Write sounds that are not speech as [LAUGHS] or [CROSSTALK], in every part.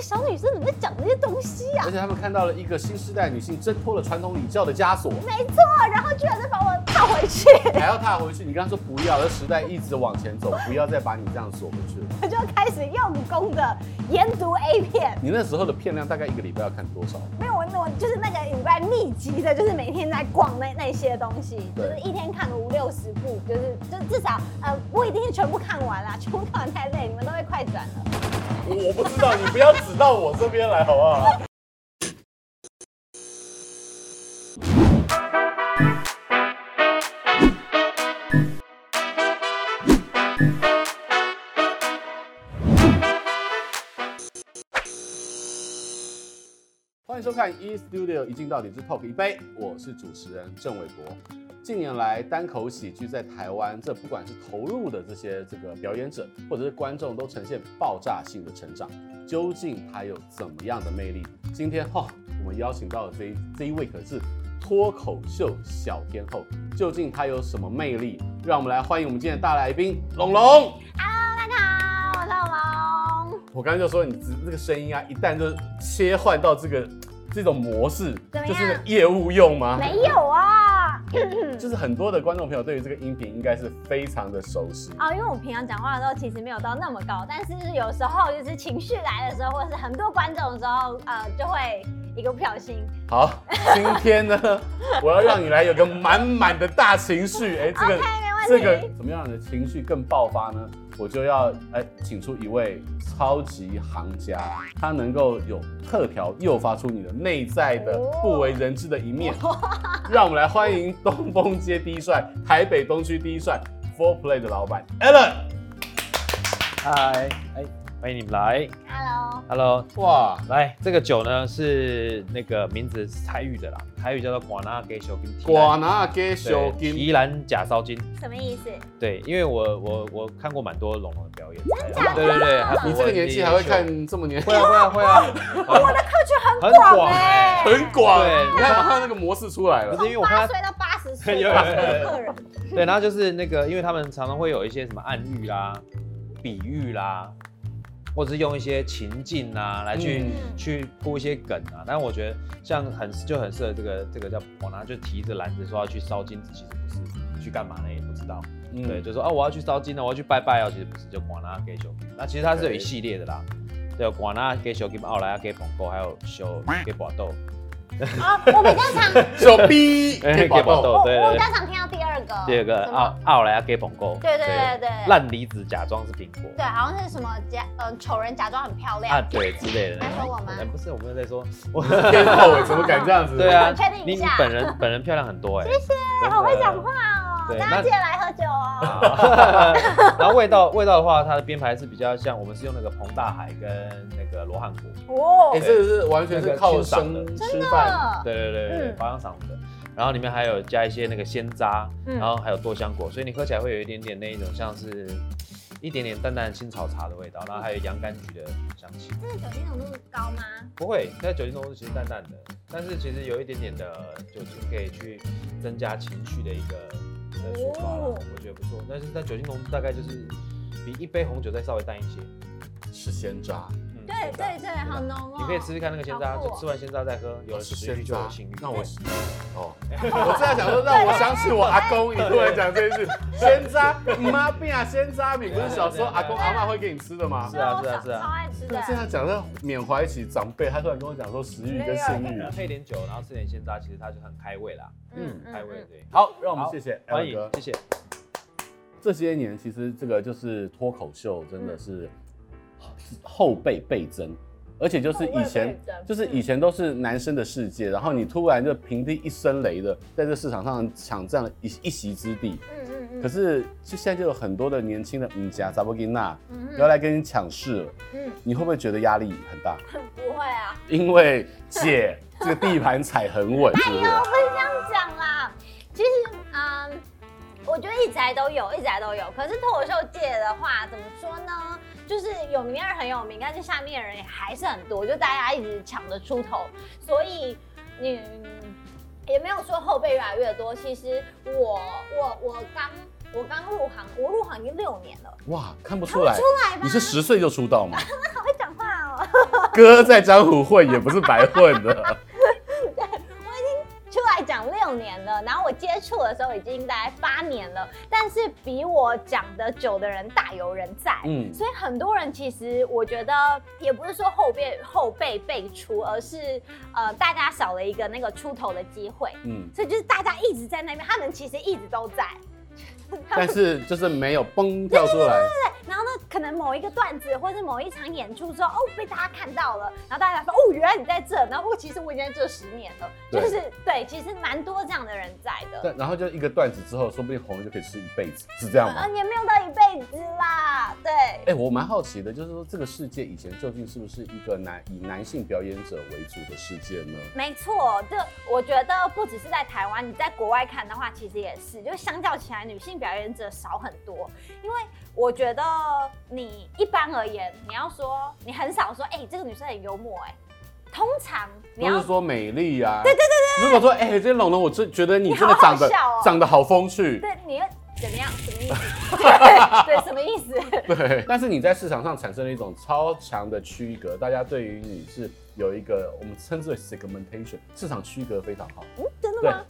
个小女生怎么在讲这些东西啊？而且他们看到了一个新时代女性挣脱了传统礼教的枷锁，没错，然后居然再把我踏回去，还要踏回去。你刚刚说不要，而时代一直往前走，不要再把你这样锁回去了。[LAUGHS] 我就开始用功的研读 A 片。你那时候的片量大概一个礼拜要看多少？没有，我我就是那个礼拜密集的，就是每天在逛那那些东西，就是一天看个五六十部，就是就至少呃不一定是全部看完啦，全部看完太累，你们都会快转了。我不知道，你不要指到我这边来，好不好？迎收看《E Studio 一镜到底之 Talk 一杯》，我是主持人郑伟博。近年来，单口喜剧在台湾，这不管是投入的这些这个表演者，或者是观众，都呈现爆炸性的成长。究竟它有怎么样的魅力？今天哈、哦，我们邀请到的这一这一位可是脱口秀小天后。究竟它有什么魅力？让我们来欢迎我们今天的大来宾龙龙。Hello，大家好，我是龙龙。我刚刚就说你这这个声音啊，一旦就切换到这个这种模式，就是业务用吗？没有啊。[LAUGHS] [LAUGHS] 就是很多的观众朋友对于这个音频应该是非常的熟悉啊，因为我平常讲话的时候其实没有到那么高，但是有时候就是情绪来的时候，或者是很多观众的时候，呃，就会一个不小心。好，今天呢，[LAUGHS] 我要让你来有个满满的大情绪，哎、欸，这个 okay, 这个怎么样的情绪更爆发呢？我就要哎，请出一位超级行家，他能够有特调诱发出你的内在的不为人知的一面。[LAUGHS] 让我们来欢迎东风街第一帅、台北东区第一帅 Four Play 的老板 Alan。嗨，哎。欢迎你们来，Hello，Hello，哇，来这个酒呢是那个名字是台语的啦，台语叫做瓜拿给小金，瓜拿给小金，提兰假烧金，什么意思？对，因为我我我看过蛮多龙龙的表演？对对对，你这个年纪还会看这么年轻？会啊 [LAUGHS] 会啊会啊，我的客群很广哎，很广，对，你看他那个模式出来了，不是因为我看他八岁到八十岁 [LAUGHS] 的客人，对，然后就是那个，因为他们常常会有一些什么暗喻啦、比喻啦。或者是用一些情境啊来去、嗯、去铺一些梗啊，但是我觉得像很就很适合这个这个叫我拿就提着篮子说要去烧金子，其实不是去干嘛呢？也不知道。嗯、对，就说啊我要去烧金了，我要去拜拜哦，其实不是，就广纳给小金。那其实它是有一系列的啦，对，广纳给小金，奥莱要给捧够，还有修给宝豆。啊，我比较常手逼给宝豆，对，我比较常听到第二个，第二个奥奥莱亚给捧够，对对对对，烂梨子假装是苹果，对，好像是什么假呃丑人假装很漂亮。啊，对之类的。在说我吗？不是，我们在说。我 [LAUGHS] 天后哎，怎么敢这样子？对啊，确定一下，你本人本人漂亮很多哎，谢谢，好会讲话哦。大家记得来喝酒哦。[LAUGHS] 然后味道味道的话，它的编排是比较像，我们是用那个彭大海跟那个罗汉果。哦，哎，这个是完全是靠生吃饭。对对对对，保养嗓子的。然后里面还有加一些那个鲜渣，然后还有多香果，所以你喝起来会有一点点那一种像是一点点淡淡的青草茶的味道，然后还有洋甘菊的香气。这个酒精浓度高吗？不会，它的酒精浓度其实淡淡的，但是其实有一点点的酒精可以去增加情绪的一个。哦，我觉得不错，但是它酒精浓度大概就是比一杯红酒再稍微淡一些，是鲜榨，嗯，对对对，好浓哦。你可以试试看那个鲜渣，就吃完鲜渣再喝，有了食欲就有性欲。那我，哦，[LAUGHS] 我正在想说让我想起我阿公，你突然讲这件事，鲜榨，妈病啊，鲜渣饼不是小时候阿公阿妈会给你吃的吗？是啊是啊是啊，超爱吃的。现在讲的缅怀起长辈，他突然跟我讲说食欲跟性欲，配点酒，然后吃点鲜渣，其实它就很开胃啦。嗯，开胃对。好，让我们谢谢欢迎，谢谢。这些年，其实这个就是脱口秀，真的是后辈倍增，而且就是以前，就是以前都是男生的世界，然后你突然就平地一声雷的，在这市场上抢占了一一席之地。嗯嗯嗯。可是，就现在就有很多的年轻的嗯家查某囡仔要来跟你抢势了。嗯。你会不会觉得压力很大？[LAUGHS] 不会啊。因为姐这个地盘踩很稳，是不是？哎呦，不是这样讲啦。其实，嗯。我觉得一直来都有，一直来都有。可是脱口秀界的话，怎么说呢？就是有名的人很有名，但是下面的人也还是很多，就大家一直抢着出头。所以你也没有说后辈越来越多。其实我我我刚我刚入行，我入行已经六年了。哇，看不出来，出来吧？你是十岁就出道吗？好 [LAUGHS] 会讲话哦。[LAUGHS] 哥在江湖混也不是白混的。我的时候已经大概八年了，但是比我讲的久的人大有人在，嗯，所以很多人其实我觉得也不是说后辈后辈辈出，而是呃大家少了一个那个出头的机会，嗯，所以就是大家一直在那边，他们其实一直都在。[LAUGHS] 但是就是没有崩跳出来，对对对对，然后呢，可能某一个段子或者某一场演出之后，哦，被大家看到了，然后大家说，哦，原来你在这，然后其实我已经在这十年了，就是对，其实蛮多这样的人在的。对，然后就一个段子之后，说不定红了就可以吃一辈子，是这样吗？也没有到一辈子啦，对。哎、欸，我蛮好奇的，就是说这个世界以前究竟是不是一个男以男性表演者为主的世界呢？没错，这我觉得不只是在台湾，你在国外看的话，其实也是，就相较起来，女性表演者少很多，因为我觉得你一般而言，你要说你很少说，哎、欸，这个女生很幽默、欸，哎，通常你要是说美丽啊，对对对对。如果说，哎、欸，这龙龙，我真觉得你真的长得好好、喔、长得好风趣，对，你要怎么样？什么意思？[LAUGHS] 对，什么意思？对，但是你在市场上产生了一种超强的区隔，大家对于你是有一个我们称之为 segmentation，市场区隔非常好。嗯，真的吗？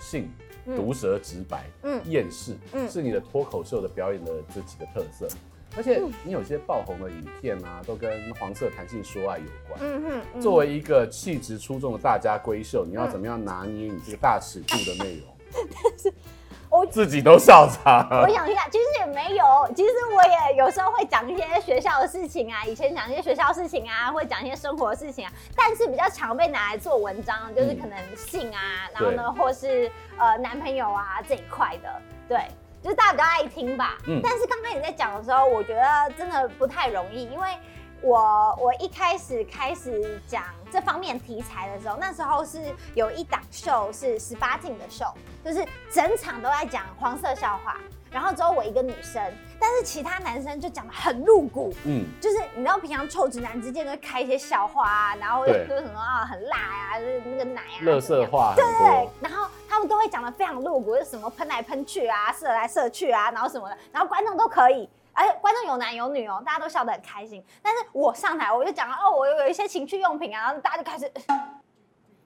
性。毒舌直白，嗯，厌世，嗯，是你的脱口秀的表演的这几个特色，而且你有些爆红的影片啊，都跟黄色弹性说爱有关，嗯哼，作为一个气质出众的大家闺秀，你要怎么样拿捏你这个大尺度的内容？[LAUGHS] 但是。我自己都笑场。我想一下，其实也没有。其实我也有时候会讲一些学校的事情啊，以前讲一些学校事情啊，会讲一些生活的事情啊。但是比较常被拿来做文章，就是可能性啊，嗯、然后呢，或是呃男朋友啊这一块的，对，就是大家比较爱听吧。嗯。但是刚刚你在讲的时候，我觉得真的不太容易，因为。我我一开始开始讲这方面题材的时候，那时候是有一档秀是十八禁的秀，就是整场都在讲黄色笑话，然后只有我一个女生，但是其他男生就讲的很露骨，嗯，就是你知道平常臭直男之间都会开一些笑话啊，然后说什么啊很辣呀、啊，就是那个奶啊，乐色话，对对对，然后他们都会讲的非常露骨，就是什么喷来喷去啊，射来射去啊，然后什么的，然后观众都可以。而且观众有男有女哦，大家都笑得很开心。但是我上台我就讲哦，我有一些情趣用品啊，然后大家就开始。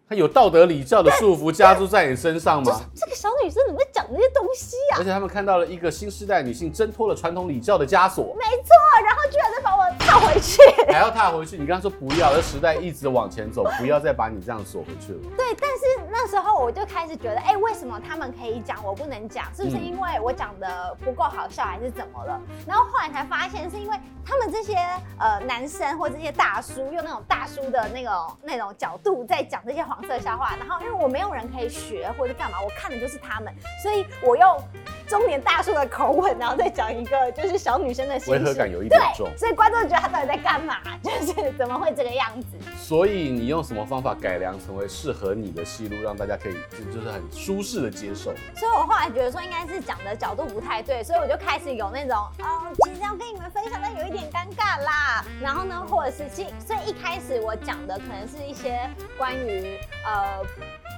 他有道德礼教的束缚加诸在你身上吗？这个小女生怎么会讲这些东西啊？而且他们看到了一个新时代女性挣脱了传统礼教的枷锁。没错，然后居然再把我踏回去，还要踏回去。你刚刚说不要，而时代一直往前走，[LAUGHS] 不要再把你这样锁回去了。对，但是那时候我就开始觉得，哎、欸，为什么他们可以讲，我不能讲？是不是因为我讲的不够好笑，还是怎么了？然后后来才发现，是因为他们这些呃男生或这些大叔用那种大叔的那种那种角度在讲这些黄色笑话，然后。因为我没有人可以学或者干嘛，我看的就是他们，所以我用中年大叔的口吻，然后再讲一个就是小女生的心事，违和感有一点重，所以观众觉得他到底在干嘛？就是怎么会这个样子？所以你用什么方法改良成为适合你的戏路，让大家可以就是很舒适的接受？所以我后来觉得说应该是讲的角度不太对，所以我就开始有那种哦，其实要跟你们分享，但有一点尴尬啦。然后呢，或者是其所以一开始我讲的可能是一些关于呃。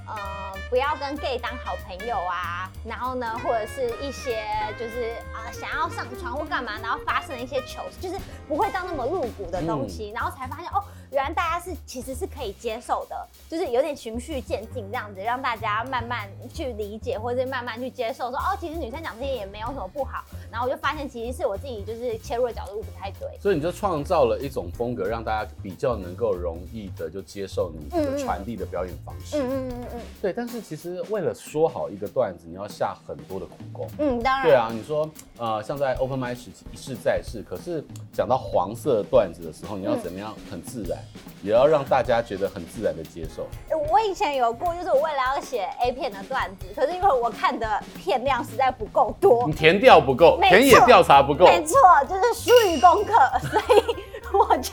呃，不要跟 gay 当好朋友啊，然后呢，或者是一些就是啊、呃，想要上床或干嘛，然后发生一些糗事，就是不会到那么露骨的东西，嗯、然后才发现哦。原来大家是其实是可以接受的，就是有点循序渐进这样子，让大家慢慢去理解，或者是慢慢去接受说，说哦，其实女生讲这些也没有什么不好。然后我就发现，其实是我自己就是切入的角度不太对。所以你就创造了一种风格，让大家比较能够容易的就接受你的传递的表演方式。嗯嗯嗯嗯。对，但是其实为了说好一个段子，你要下很多的苦功。嗯，当然。对啊，你说呃，像在 Open Mic 时期一试再试，可是讲到黄色段子的时候，你要怎么样很自然？也要让大家觉得很自然的接受。我以前有过，就是我为了要写 A 片的段子，可是因为我看的片量实在不够多，你填调不够，错田野调查不够，没错，就是疏于功课，所以我就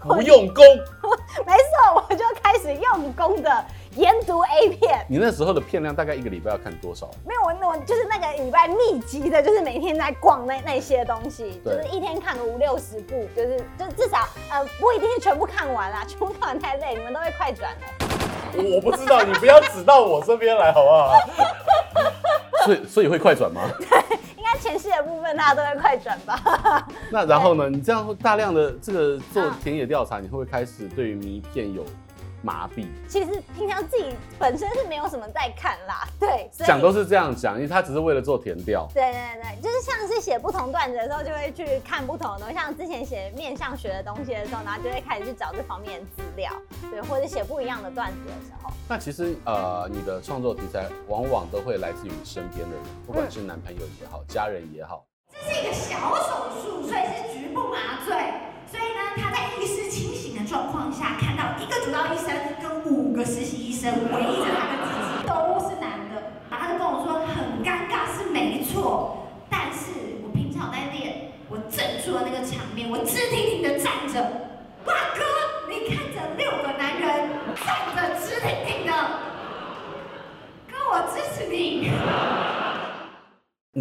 不用功。[LAUGHS] 没错，我就开始用功的。研读 A 片，你那时候的片量大概一个礼拜要看多少？没有，我我就是那个礼拜密集的，就是每天在逛那那些东西，就是一天看个五六十部，就是就至少呃不一定是全部看完啦，全部看完太累，你们都会快转了。我不知道，你不要指到我这边来好不好？[LAUGHS] 所以所以会快转吗？对，应该前戏的部分大家都会快转吧。那然后呢？[LAUGHS] 你这样大量的这个做田野调查，你会不会开始对于迷片有？麻痹，其实平常自己本身是没有什么在看啦，[LAUGHS] 对，讲都是这样讲，因为他只是为了做填调。对对对，就是像是写不同段子的时候，就会去看不同的东西，像之前写面相学的东西的时候，然后就会开始去找这方面的资料，对，或者写不一样的段子的时候。那其实呃，你的创作题材往往都会来自于身边的人，不管是男朋友也好，嗯、家人也好。这是一个小手术，所以是局部麻醉，所以呢，他在意识清醒的状况下，看到一个主刀医生跟五个实习医生围着他的机器，都是男的，然后他就跟我说很尴尬，是没错，但是我平常在练，我镇住了那个场面，我直挺挺的站着，大哥，你看着六个男人站着直挺挺的，哥我支持你。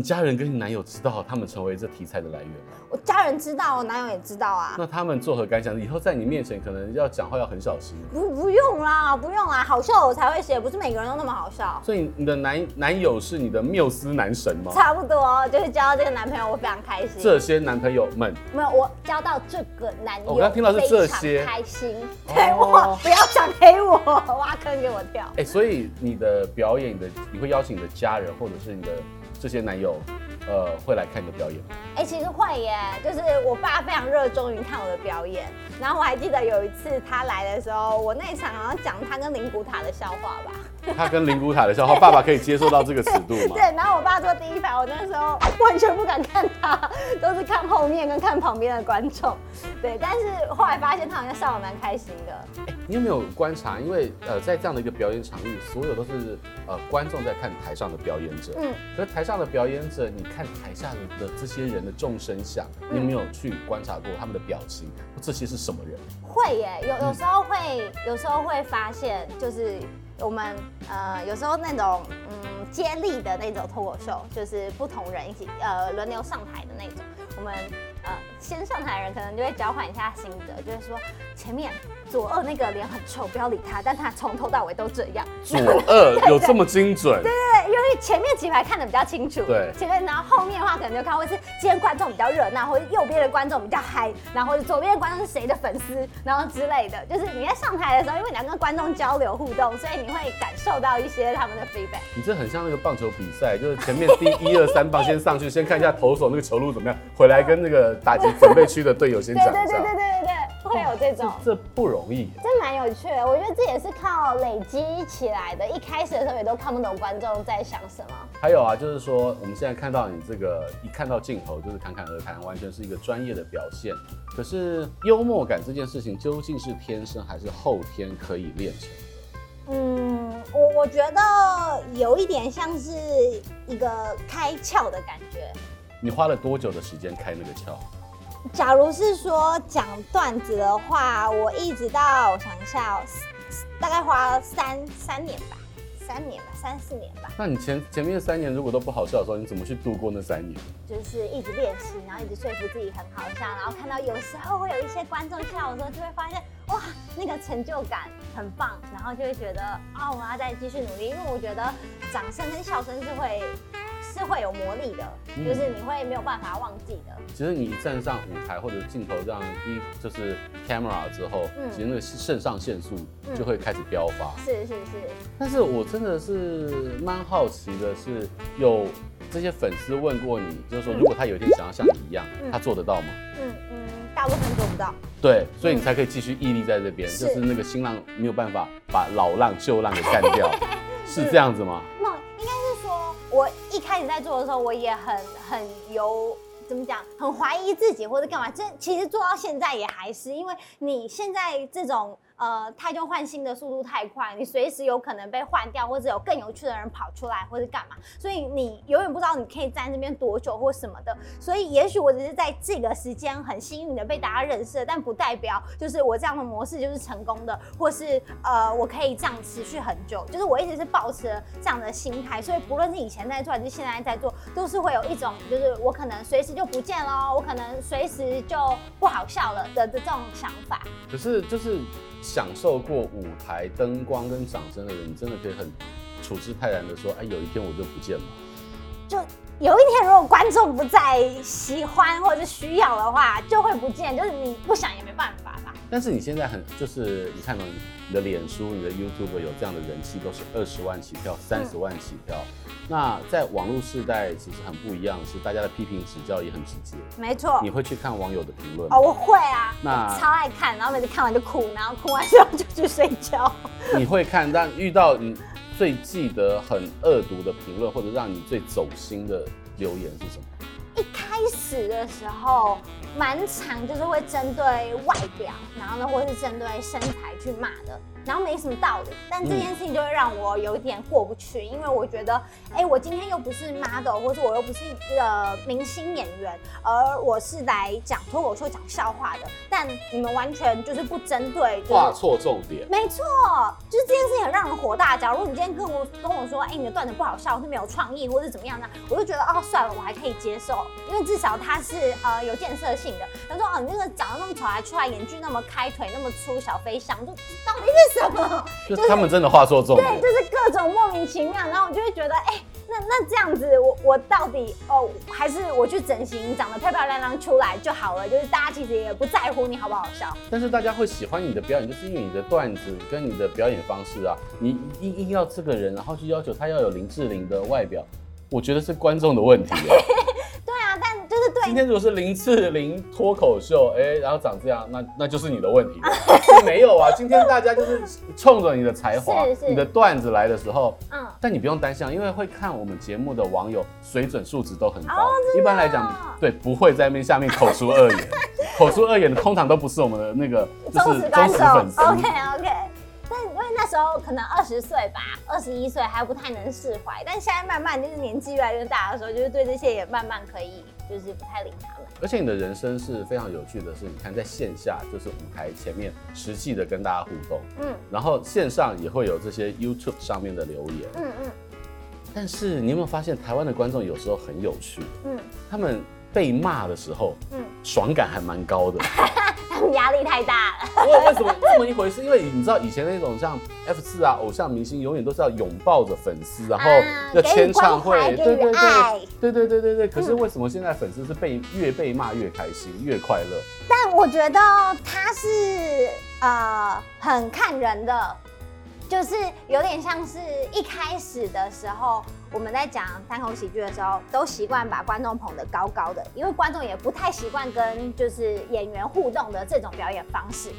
你家人跟你男友知道他们成为这题材的来源吗？我家人知道，我男友也知道啊。那他们作何感想？以后在你面前可能要讲话要很小心。不，不用啦，不用啦，好笑我才会写，不是每个人都那么好笑。所以你的男男友是你的缪斯男神吗？差不多，就是交到这个男朋友，我非常开心。这些男朋友们没有，我交到这个男友，我刚听到是这些，开心。对，我不要想黑我，挖坑给我跳。哎，所以你的表演的，你会邀请你的家人或者是你的这些男友。呃，会来看你的表演吗？哎、欸，其实会耶，就是我爸非常热衷于看我的表演。然后我还记得有一次他来的时候，我那一场好像讲他跟灵骨塔的笑话吧。他跟灵骨塔的笑话，爸爸可以接受到这个尺度吗？[LAUGHS] 对，然后我爸坐第一排，我那时候完全不敢看他，都是看后面跟看旁边的观众。对，但是后来发现他好像笑得蛮开心的。你有没有观察？因为呃，在这样的一个表演场域，所有都是呃观众在看台上的表演者。嗯。可是台上的表演者，你看台下的的这些人的众生相，你有没有去观察过他们的表情？这些是什么人？会耶，有有时候会，嗯、有时候会发现，就是。我们呃有时候那种嗯接力的那种脱口秀，就是不同人一起呃轮流上台的那种，我们。呃，先上台的人可能就会交换一下心得，就是说前面左二那个脸很臭，不要理他，但他从头到尾都这样。左二 [LAUGHS] 有这么精准？对对对，因为前面几排看的比较清楚。对。前面然后后面的话可能就看会是今天观众比较热闹，或者右边的观众比较嗨，然后左边的观众是谁的粉丝，然后之类的。就是你在上台的时候，因为你要跟观众交流互动，所以你会感受到一些他们的 feedback。你这很像那个棒球比赛，就是前面第一二三棒先上去，先看一下投手那个球路怎么样，回来跟那个。打击准备区的队友先讲。对对对对对对对，会有这种。这，这不容易。这蛮有趣的，我觉得这也是靠累积起来的。一开始的时候也都看不懂观众在想什么。还有啊，就是说我们现在看到你这个一看到镜头就是侃侃而谈，完全是一个专业的表现。可是幽默感这件事情究竟是天生还是后天可以练成？嗯，我我觉得有一点像是一个开窍的感觉。你花了多久的时间开那个窍？假如是说讲段子的话，我一直到我想一下，大概花了三三年吧，三年吧，三四年吧。那你前前面三年如果都不好笑的时候，你怎么去度过那三年？就是一直练习，然后一直说服自己很好笑，然后看到有时候会有一些观众笑的时候，就会发现哇，那个成就感很棒，然后就会觉得啊、哦，我要再继续努力，因为我觉得掌声跟笑声是会。是会有魔力的，嗯、就是你会没有办法忘记的。其实你站上舞台或者镜头这样一就是 camera 之后，嗯、其实那个肾上腺素就会开始飙发。是是是。但是我真的是蛮好奇的是，有这些粉丝问过你，就是说如果他有一天想要像你一样，嗯、他做得到吗？嗯嗯，大部分做不到。对，所以你才可以继续屹立在这边，嗯、就是那个新浪没有办法把老浪旧浪给干掉，[LAUGHS] 是这样子吗？在做的时候，我也很很有怎么讲，很怀疑自己或者干嘛。这其实做到现在也还是，因为你现在这种。呃，汰旧换新的速度太快，你随时有可能被换掉，或者有更有趣的人跑出来，或者干嘛，所以你永远不知道你可以站在这边多久或什么的。所以也许我只是在这个时间很幸运的被大家认识，但不代表就是我这样的模式就是成功的，或是呃我可以这样持续很久。就是我一直是保持这样的心态，所以不论是以前在做还是现在在做，都是会有一种就是我可能随时就不见了，我可能随时就不好笑了的的这种想法。可是就是。享受过舞台灯光跟掌声的人，你真的可以很处之泰然的说：“哎，有一天我就不见了。”就有一天如果观众不再喜欢或者需要的话，就会不见，就是你不想也没办法吧。但是你现在很就是你看到你的脸书、你的 YouTube 有这样的人气，都是二十万起跳、三十万起跳。嗯、那在网络时代其实很不一样，是大家的批评指教也很直接。没错。你会去看网友的评论哦，我会啊，那超爱看，然后每次看完就哭，然后哭完之后就去睡觉。你会看，但遇到你最记得很恶毒的评论，或者让你最走心的留言是什么？一开始的时候，蛮常就是会针对外表，然后呢，或是针对身材去骂的。然后没什么道理，但这件事情就会让我有一点过不去，因为我觉得，哎，我今天又不是 model，或者我又不是一个明星演员，而我是来讲脱口秀、讲笑话的，但你们完全就是不针对，画错重点。没错，就是这件事情很让人火大。假如你今天跟我跟我说，哎，你的段子不好笑，是没有创意，或是怎么样呢？我就觉得，哦，算了，我还可以接受，因为至少他是呃有建设性的。他说，哦，你那个长得那么丑，还出来演剧那么开腿，那么粗小飞象，就到底是什么？就是他们真的话说重点，对，就是各种莫名其妙，然后我就会觉得，哎、欸，那那这样子，我我到底哦，还是我去整形，长得漂漂亮亮出来就好了，就是大家其实也不在乎你好不好笑，但是大家会喜欢你的表演，就是因为你的段子跟你的表演方式啊，你硬硬要这个人，然后去要求他要有林志玲的外表，我觉得是观众的问题。[LAUGHS] 今天如果是林志玲脱口秀，哎、欸，然后长这样，那那就是你的问题。[LAUGHS] 没有啊，今天大家就是冲着你的才华、你的段子来的时候，嗯，但你不用担心，因为会看我们节目的网友水准素质都很高。哦、一般来讲，对，不会在面下面口出恶言，[LAUGHS] 口出恶言的通常都不是我们的那个就是忠实粉丝。OK OK。时候可能二十岁吧，二十一岁还不太能释怀，但现在慢慢就是年纪越来越大的时候，就是对这些也慢慢可以，就是不太理他们。而且你的人生是非常有趣的是，你看在线下就是舞台前面实际的跟大家互动，嗯，然后线上也会有这些 YouTube 上面的留言，嗯嗯。但是你有没有发现台湾的观众有时候很有趣，嗯，他们被骂的时候，嗯，爽感还蛮高的。[LAUGHS] 压力太大了。为为什么这么一回事？因为你知道以前那种像 F 四啊，偶像明星永远都是要拥抱着粉丝，然后要签唱会，对对对，对对对对对。可是为什么现在粉丝是被越被骂越开心，越快乐？但我觉得他是呃很看人的，就是有点像是一开始的时候。我们在讲单口喜剧的时候，都习惯把观众捧得高高的，因为观众也不太习惯跟就是演员互动的这种表演方式，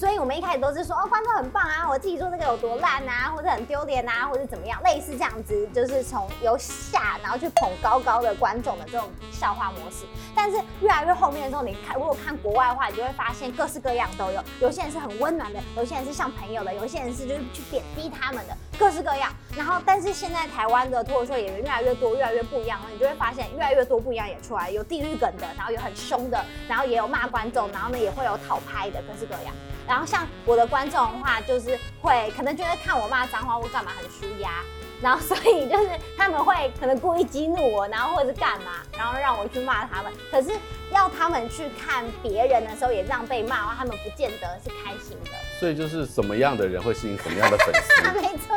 所以我们一开始都是说哦，观众很棒啊，我自己做这个有多烂啊，或者很丢脸啊，或者怎么样，类似这样子，就是从由下然后去捧高高的观众的这种笑话模式。但是越来越后面的时候，你看如果看国外的话，你就会发现各式各样都有，有些人是很温暖的，有些人是像朋友的，有些人是就是去贬低他们的，各式各样。然后但是现在台湾的脱口秀演员越来越多，越来越不一样了。你就会发现越来越多不一样演出来，有地狱梗的，然后有很凶的，然后也有骂观众，然后呢也会有讨拍的，各式各样。然后像我的观众的话，就是会可能觉得看我骂脏话或干嘛很舒压，然后所以就是他们会可能故意激怒我，然后或者是干嘛，[LAUGHS] 然后让我去骂他们。可是要他们去看别人的时候也这样被骂的话，他们不见得是开心的。所以就是什么样的人会吸引什么样的粉丝？[LAUGHS] 没错。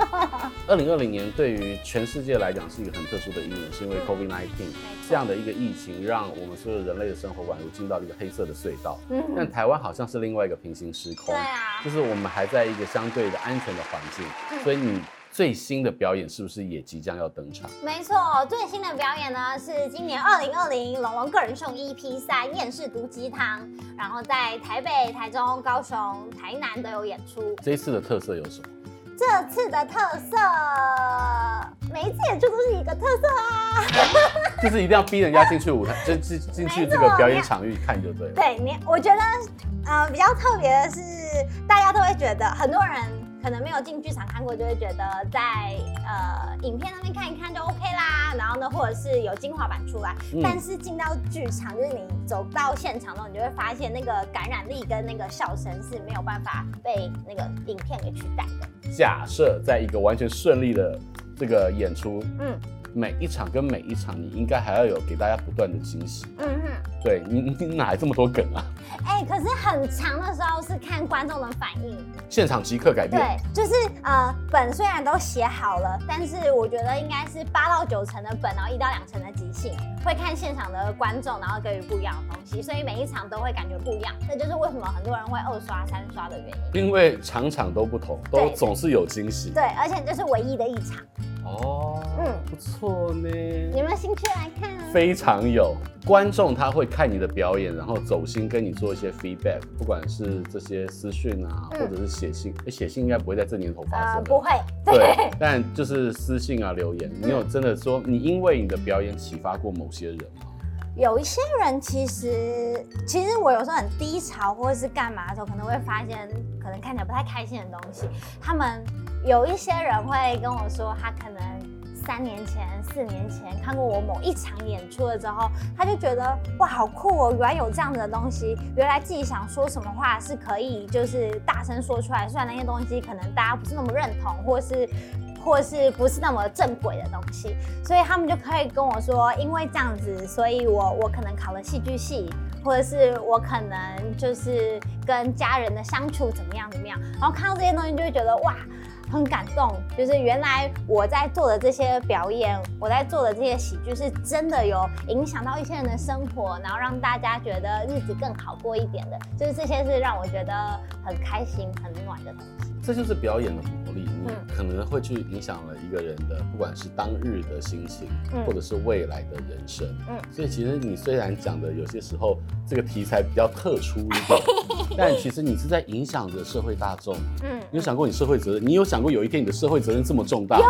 二零二零年对于全世界来讲是一个很特殊的一年，是因为 COVID nineteen 这样的一个疫情，让我们所有人类的生活宛如进到了一个黑色的隧道。嗯。但台湾好像是另外一个平行时空。对啊。就是我们还在一个相对的安全的环境，所以你。最新的表演是不是也即将要登场？没错，最新的表演呢是今年二零二零龙龙个人秀 EP 三厌世毒鸡汤，然后在台北、台中、高雄、台南都有演出。这一次的特色有什么？这次的特色，每一次演出都是一个特色啊，[LAUGHS] 就是一定要逼人家进去舞台，就进进去这个表演场域看就对了。对你，我觉得呃比较特别的是，大家都会觉得很多人。可能没有进剧场看过，就会觉得在呃影片那边看一看就 OK 啦。然后呢，或者是有精华版出来，嗯、但是进到剧场，就是你走到现场的时候，你就会发现那个感染力跟那个笑声是没有办法被那个影片给取代的。假设在一个完全顺利的这个演出，嗯，每一场跟每一场，你应该还要有给大家不断的惊喜。嗯哼。对你，你哪来这么多梗啊？哎、欸，可是很长的时候是看观众的反应，现场即刻改变。对，就是呃，本虽然都写好了，但是我觉得应该是八到九成的本，然后一到两成的即兴，会看现场的观众，然后给予不一样的东西，所以每一场都会感觉不一样。这就是为什么很多人会二刷、三刷的原因。因为场场都不同，都总是有惊喜。对，而且这是唯一的一场。哦，嗯，不错呢。有没有兴趣来看啊？非常有。观众他会看你的表演，然后走心跟你做一些 feedback，不管是这些私讯啊，嗯、或者是写信。哎，写信应该不会在这年头发生。呃，不会。对。[LAUGHS] 对，但就是私信啊、留言，你有真的说你因为你的表演启发过某些人吗？有一些人其实，其实我有时候很低潮或者是干嘛的时候，可能会发现可能看起来不太开心的东西。他们有一些人会跟我说，他可能。三年前、四年前看过我某一场演出了之后，他就觉得哇，好酷哦！原来有这样子的东西，原来自己想说什么话是可以，就是大声说出来。虽然那些东西可能大家不是那么认同，或是或是不是那么正轨的东西，所以他们就可以跟我说，因为这样子，所以我我可能考了戏剧系，或者是我可能就是跟家人的相处怎么样怎么样。然后看到这些东西，就会觉得哇。很感动，就是原来我在做的这些表演，我在做的这些喜剧，是真的有影响到一些人的生活，然后让大家觉得日子更好过一点的，就是这些是让我觉得很开心、很暖的东西。这就是表演的魔力，你可能会去影响了一个人的，不管是当日的心情，或者是未来的人生。嗯，所以其实你虽然讲的有些时候这个题材比较特殊一点，但其实你是在影响着社会大众。嗯，你有想过你社会责任？你有想过有一天你的社会责任这么重大？有没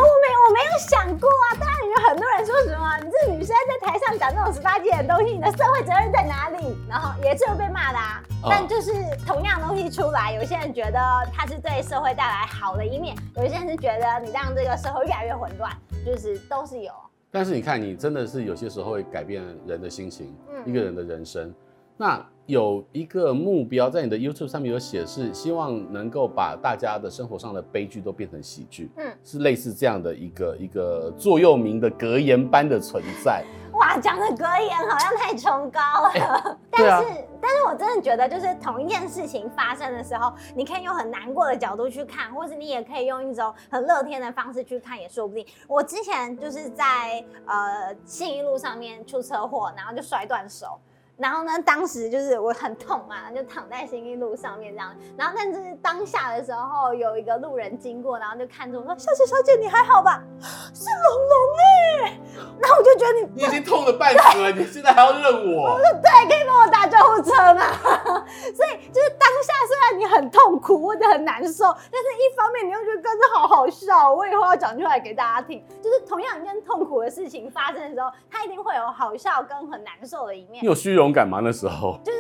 没有想过啊。当然有很多人说什么，你这女生在台上讲这种十八禁的东西，你的社会责任在哪里？然后也是会被骂的啊。但就是同样东西出来，有些人觉得它是对社会带来好的一面，有些人是觉得你让这个社会越来越混乱，就是都是有。但是你看，你真的是有些时候会改变人的心情，嗯，一个人的人生。那有一个目标在你的 YouTube 上面有写，是希望能够把大家的生活上的悲剧都变成喜剧，嗯，是类似这样的一个一个座右铭的格言般的存在。哇，讲的格言好像太崇高了。[LAUGHS] 欸、但是，啊、但是我真的觉得，就是同一件事情发生的时候，你可以用很难过的角度去看，或是你也可以用一种很乐天的方式去看，也说不定。我之前就是在呃信义路上面出车祸，然后就摔断手。然后呢，当时就是我很痛嘛，[LAUGHS] 就躺在信义路上面这样。然后，但是当下的时候，有一个路人经过，然后就看着我说：“小姐，小姐，你还好吧？” [GASPS] 是龙龙哎。然后我就觉得你你已经痛了半死了，[LAUGHS] 你现在还要认我？我说对，可以帮我打救护车吗？[LAUGHS] 所以就是当下虽然你很痛苦或者很难受，但是一方面你又觉得真的好好笑。我以后要讲出来给大家听，就是同样一件痛苦的事情发生的时候，它一定会有好笑跟很难受的一面。你有虚荣感吗？那时候就是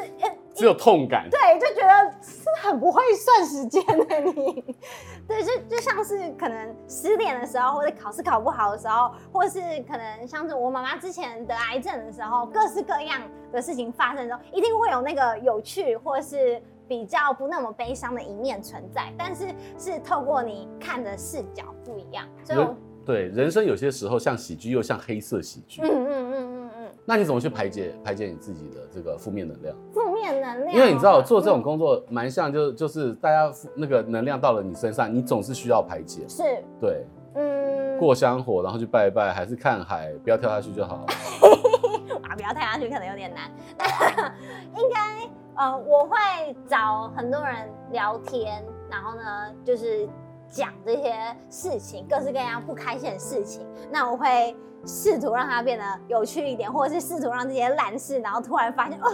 只有痛感，对，就觉得是很不会算时间的你，[LAUGHS] 对，就就像是可能失恋的时候，或者考试考不好的时候，或是可能像是我妈妈之前得癌症的时候，各式各样的事情发生的时候，一定会有那个有趣或是比较不那么悲伤的一面存在，但是是透过你看的视角不一样，所以我对人生有些时候像喜剧，又像黑色喜剧。嗯嗯。那你怎么去排解排解你自己的这个负面能量？负面能量，因为你知道做这种工作蛮像，就就是大家那个能量到了你身上，你总是需要排解。是。对。嗯。过香火，然后去拜拜，还是看海，不要跳下去就好了。[LAUGHS] 啊，不要跳下去可能有点难。[LAUGHS] 应该，呃，我会找很多人聊天，然后呢，就是。讲这些事情，各式各样不开心的事情，那我会试图让它变得有趣一点，或者是试图让这些烂事，然后突然发现，哦，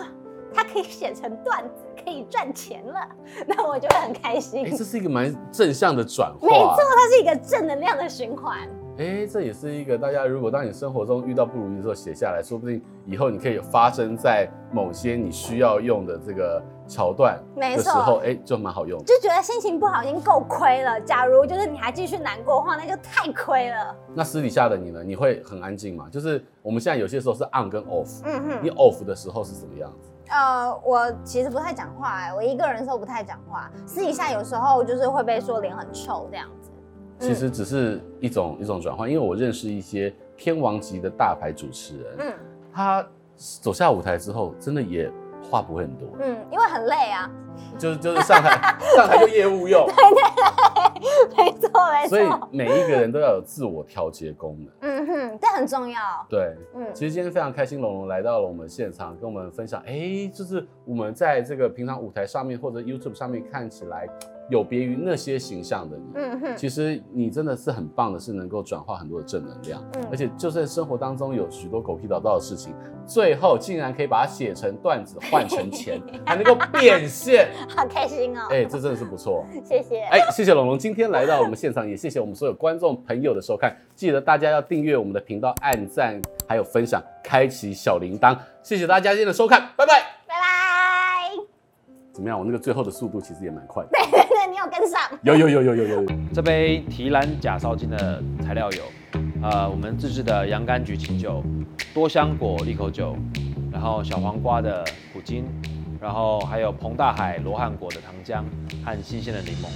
它可以写成段子，可以赚钱了，[LAUGHS] 那我就会很开心。哎，这是一个蛮正向的转化。没错，它是一个正能量的循环。哎，这也是一个大家如果当你生活中遇到不如意的时候写下来，说不定以后你可以发生在某些你需要用的这个桥段的时候，哎，就蛮好用。就觉得心情不好已经够亏了，假如就是你还继续难过的话，那就太亏了。那私底下的你呢？你会很安静吗？就是我们现在有些时候是 on 跟 off，嗯哼，你 off 的时候是什么样子？呃，我其实不太讲话，哎，我一个人的时候不太讲话，私底下有时候就是会被说脸很臭这样子。其实只是一种、嗯、一种转换，因为我认识一些天王级的大牌主持人，嗯，他走下舞台之后，真的也话不会很多。嗯，因为很累啊。就是就是上台上台就业务用。[LAUGHS] 对对对，没错没错。所以每一个人都要有自我调节功能。嗯哼，这很重要。对，嗯，其实今天非常开心，龙龙来到了我们现场，跟我们分享，哎、欸，就是我们在这个平常舞台上面或者 YouTube 上面看起来。有别于那些形象的你，嗯哼，其实你真的是很棒的，是能够转化很多的正能量，嗯，而且就算生活当中有许多狗屁倒灶的事情，最后竟然可以把它写成段子换成钱，[LAUGHS] 还能够变现，[LAUGHS] 好开心哦！哎、欸，这真的是不错，谢谢，哎、欸，谢谢龙龙今天来到我们现场，也谢谢我们所有观众朋友的收看，记得大家要订阅我们的频道，按赞，还有分享，开启小铃铛，谢谢大家今天的收看，拜拜，拜拜。怎么样？我那个最后的速度其实也蛮快的。你有跟上？有有有有有有有。这杯提篮假烧金的材料有，呃，我们自制的洋甘菊清酒、多香果利口酒，然后小黄瓜的苦精，然后还有彭大海罗汉果的糖浆和新鲜的柠檬。